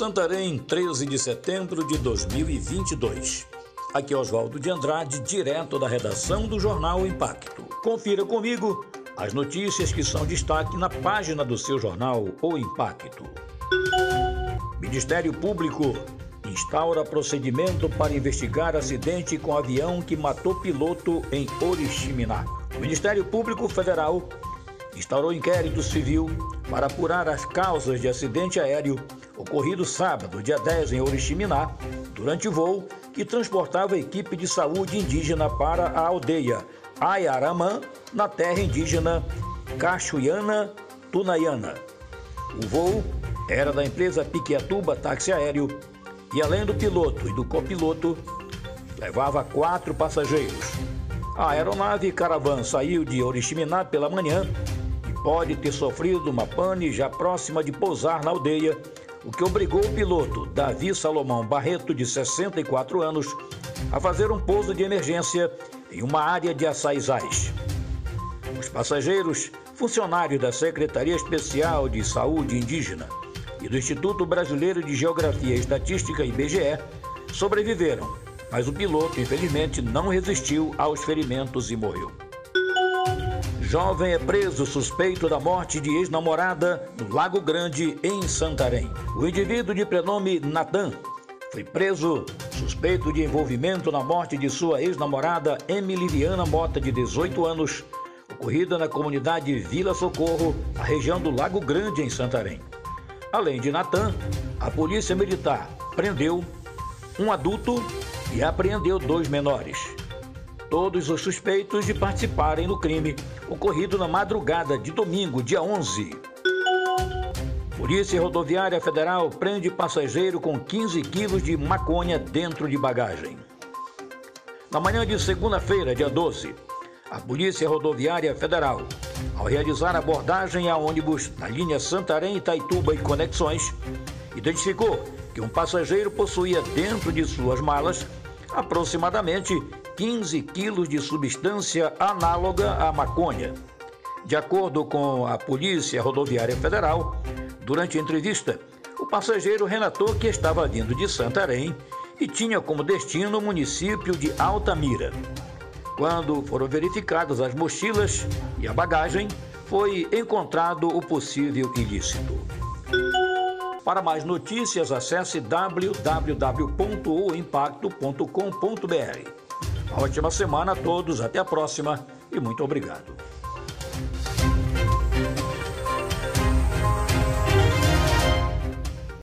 Santarém, 13 de setembro de 2022. Aqui é Oswaldo de Andrade, direto da redação do jornal Impacto. Confira comigo as notícias que são destaque na página do seu jornal O Impacto. Ministério Público instaura procedimento para investigar acidente com avião que matou piloto em Oriximiná. O Ministério Público Federal instaurou inquérito civil para apurar as causas de acidente aéreo ocorrido sábado, dia 10, em Oriximiná, durante o voo que transportava a equipe de saúde indígena para a aldeia Ayaramã, na terra indígena Cachuiana Tunaiana. O voo era da empresa Piquiatuba Táxi Aéreo e, além do piloto e do copiloto, levava quatro passageiros. A aeronave Caravan saiu de Oriximiná pela manhã e pode ter sofrido uma pane já próxima de pousar na aldeia o que obrigou o piloto Davi Salomão Barreto, de 64 anos, a fazer um pouso de emergência em uma área de açaizais. Os passageiros, funcionários da Secretaria Especial de Saúde Indígena e do Instituto Brasileiro de Geografia e Estatística, IBGE, sobreviveram, mas o piloto, infelizmente, não resistiu aos ferimentos e morreu. Jovem é preso suspeito da morte de ex-namorada no Lago Grande, em Santarém. O indivíduo de prenome Natan foi preso suspeito de envolvimento na morte de sua ex-namorada Emiliana Mota, de 18 anos, ocorrida na comunidade Vila Socorro, a região do Lago Grande, em Santarém. Além de Natan, a polícia militar prendeu um adulto e apreendeu dois menores todos os suspeitos de participarem no crime ocorrido na madrugada de domingo, dia 11. Polícia Rodoviária Federal prende passageiro com 15 quilos de maconha dentro de bagagem. Na manhã de segunda-feira, dia 12, a Polícia Rodoviária Federal, ao realizar abordagem a ônibus na linha Santarém, Itaituba e Conexões, identificou que um passageiro possuía dentro de suas malas aproximadamente 15 quilos de substância análoga à maconha. De acordo com a Polícia Rodoviária Federal, durante a entrevista, o passageiro relatou que estava vindo de Santarém e tinha como destino o município de Altamira. Quando foram verificadas as mochilas e a bagagem, foi encontrado o possível ilícito. Para mais notícias, acesse www.oimpacto.com.br. Ótima semana a todos, até a próxima e muito obrigado.